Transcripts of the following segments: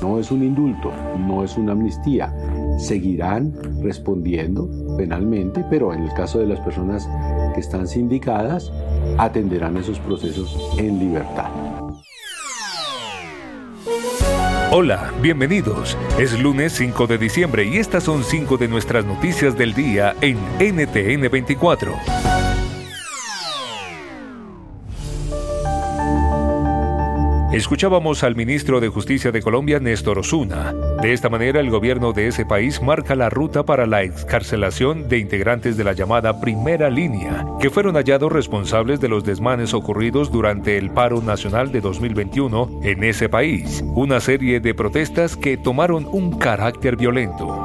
No es un indulto, no es una amnistía. Seguirán respondiendo penalmente, pero en el caso de las personas que están sindicadas, atenderán esos procesos en libertad. Hola, bienvenidos. Es lunes 5 de diciembre y estas son cinco de nuestras noticias del día en NTN 24. Escuchábamos al ministro de Justicia de Colombia, Néstor Osuna. De esta manera, el gobierno de ese país marca la ruta para la excarcelación de integrantes de la llamada Primera Línea, que fueron hallados responsables de los desmanes ocurridos durante el paro nacional de 2021 en ese país. Una serie de protestas que tomaron un carácter violento.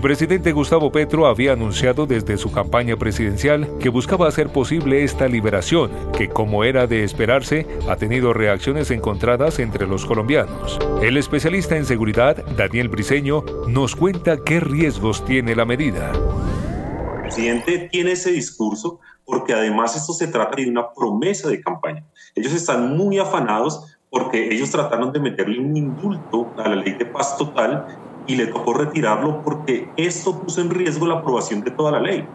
Presidente Gustavo Petro había anunciado desde su campaña presidencial que buscaba hacer posible esta liberación, que como era de esperarse, ha tenido reacciones encontradas entre los colombianos. El especialista en seguridad, Daniel Briceño, nos cuenta qué riesgos tiene la medida. El presidente tiene ese discurso porque además esto se trata de una promesa de campaña. Ellos están muy afanados porque ellos trataron de meterle un indulto a la ley de paz total y le tocó retirarlo porque esto puso en riesgo la aprobación de toda la ley.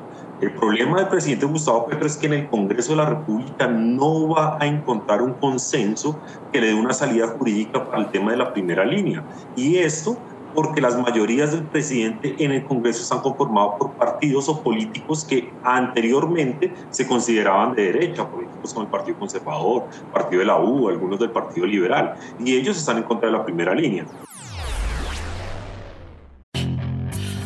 El problema del presidente Gustavo Petro es que en el Congreso de la República no va a encontrar un consenso que le dé una salida jurídica para el tema de la primera línea. Y esto porque las mayorías del presidente en el Congreso están conformados por partidos o políticos que anteriormente se consideraban de derecha, políticos como el Partido Conservador, Partido de la U, algunos del Partido Liberal, y ellos están en contra de la primera línea.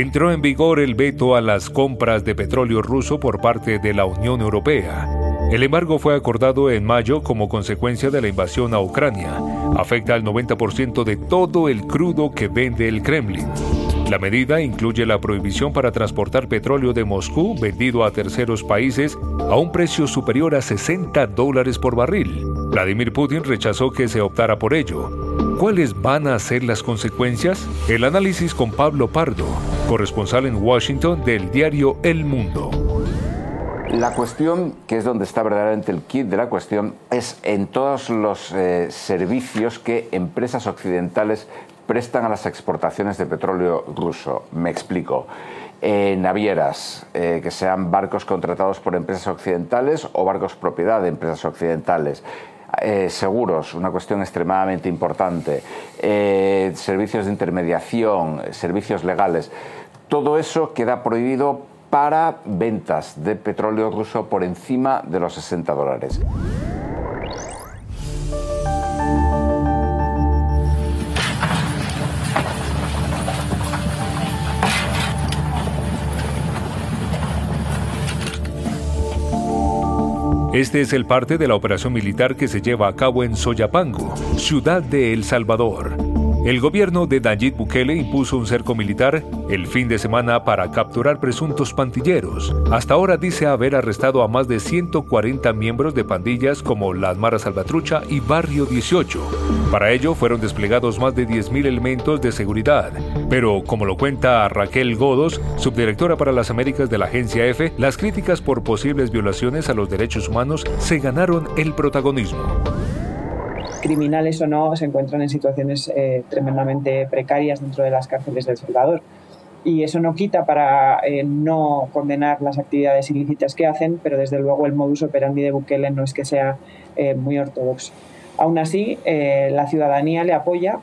Entró en vigor el veto a las compras de petróleo ruso por parte de la Unión Europea. El embargo fue acordado en mayo como consecuencia de la invasión a Ucrania. Afecta al 90% de todo el crudo que vende el Kremlin. La medida incluye la prohibición para transportar petróleo de Moscú vendido a terceros países a un precio superior a 60 dólares por barril. Vladimir Putin rechazó que se optara por ello. ¿Cuáles van a ser las consecuencias? El análisis con Pablo Pardo, corresponsal en Washington del diario El Mundo. La cuestión, que es donde está verdaderamente el kit de la cuestión, es en todos los eh, servicios que empresas occidentales prestan a las exportaciones de petróleo ruso. Me explico. Eh, navieras, eh, que sean barcos contratados por empresas occidentales o barcos propiedad de empresas occidentales. Eh, seguros, una cuestión extremadamente importante, eh, servicios de intermediación, servicios legales, todo eso queda prohibido para ventas de petróleo ruso por encima de los 60 dólares. Este es el parte de la operación militar que se lleva a cabo en Soyapango, ciudad de El Salvador. El gobierno de Nayib Bukele impuso un cerco militar el fin de semana para capturar presuntos pandilleros. Hasta ahora dice haber arrestado a más de 140 miembros de pandillas como Las Maras Salvatrucha y Barrio 18. Para ello fueron desplegados más de 10.000 elementos de seguridad. Pero, como lo cuenta Raquel Godos, subdirectora para las Américas de la agencia EFE, las críticas por posibles violaciones a los derechos humanos se ganaron el protagonismo criminales o no, se encuentran en situaciones eh, tremendamente precarias dentro de las cárceles del Salvador. Y eso no quita para eh, no condenar las actividades ilícitas que hacen, pero desde luego el modus operandi de Bukele no es que sea eh, muy ortodoxo. Aún así, la ciudadanía le apoya,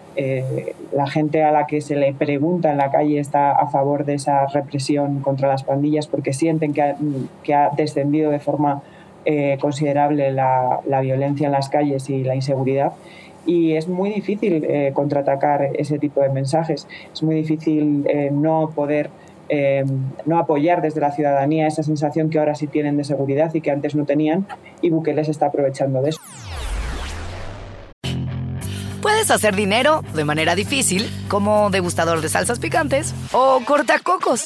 la gente a la que se le pregunta en la calle está a favor de esa represión contra las pandillas porque sienten que que ha descendido de forma eh, considerable la, violencia en las calles y la inseguridad. y es muy difícil eh, contraatacar ese tipo de mensajes. Es muy difícil eh, no poder eh, no apoyar desde la ciudadanía esa sensación que ahora sí tienen de seguridad y que antes no tenían y Bukele se está aprovechando de eso. Puedes hacer dinero de manera difícil, como degustador de salsas picantes, o cortacocos,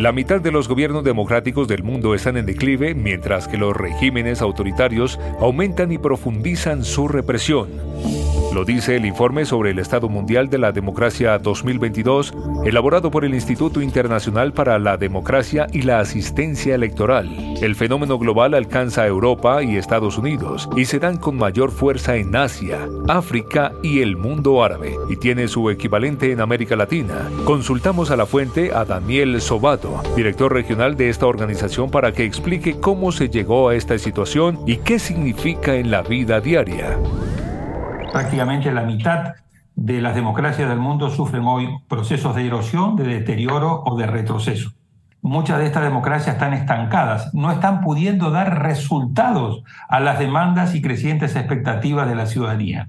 La mitad de los gobiernos democráticos del mundo están en declive, mientras que los regímenes autoritarios aumentan y profundizan su represión. Lo dice el informe sobre el Estado Mundial de la Democracia 2022, elaborado por el Instituto Internacional para la Democracia y la Asistencia Electoral. El fenómeno global alcanza Europa y Estados Unidos y se dan con mayor fuerza en Asia, África y el mundo árabe, y tiene su equivalente en América Latina. Consultamos a la fuente a Daniel Sobato, director regional de esta organización, para que explique cómo se llegó a esta situación y qué significa en la vida diaria prácticamente la mitad de las democracias del mundo sufren hoy procesos de erosión, de deterioro o de retroceso. Muchas de estas democracias están estancadas, no están pudiendo dar resultados a las demandas y crecientes expectativas de la ciudadanía.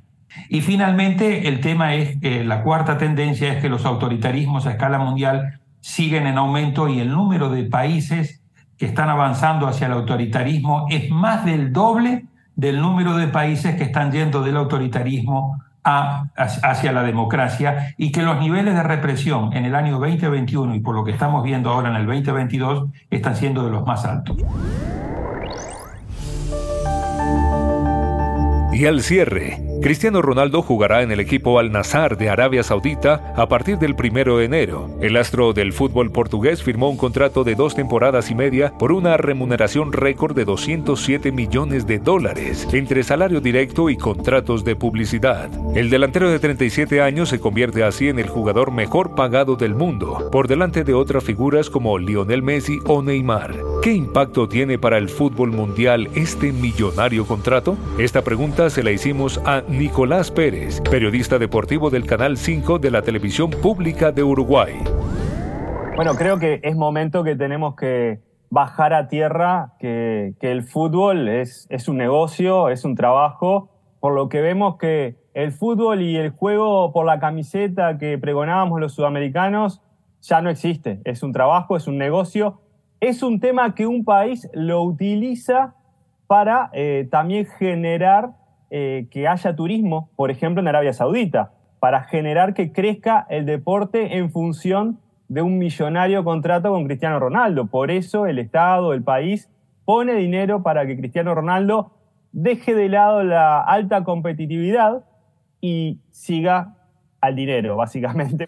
Y finalmente, el tema es, eh, la cuarta tendencia es que los autoritarismos a escala mundial siguen en aumento y el número de países que están avanzando hacia el autoritarismo es más del doble del número de países que están yendo del autoritarismo a, hacia la democracia y que los niveles de represión en el año 2021 y por lo que estamos viendo ahora en el 2022 están siendo de los más altos. Y al cierre, Cristiano Ronaldo jugará en el equipo Al Nassr de Arabia Saudita a partir del primero de enero. El astro del fútbol portugués firmó un contrato de dos temporadas y media por una remuneración récord de 207 millones de dólares entre salario directo y contratos de publicidad. El delantero de 37 años se convierte así en el jugador mejor pagado del mundo, por delante de otras figuras como Lionel Messi o Neymar. ¿Qué impacto tiene para el fútbol mundial este millonario contrato? Esta pregunta se la hicimos a Nicolás Pérez, periodista deportivo del Canal 5 de la Televisión Pública de Uruguay. Bueno, creo que es momento que tenemos que bajar a tierra que, el fútbol es, es un negocio, es un trabajo, por lo que vemos que el fútbol y el juego por la camiseta que pregonábamos los sudamericanos ya no existe. Es un trabajo, es un negocio, es un tema que un país lo utiliza para eh, también generar eh, que haya turismo, por ejemplo, en Arabia Saudita, para generar que crezca el deporte en función de un millonario contrato con Cristiano Ronaldo. Por eso el Estado, el país, pone dinero para que Cristiano Ronaldo deje de lado la alta competitividad y siga al dinero, básicamente.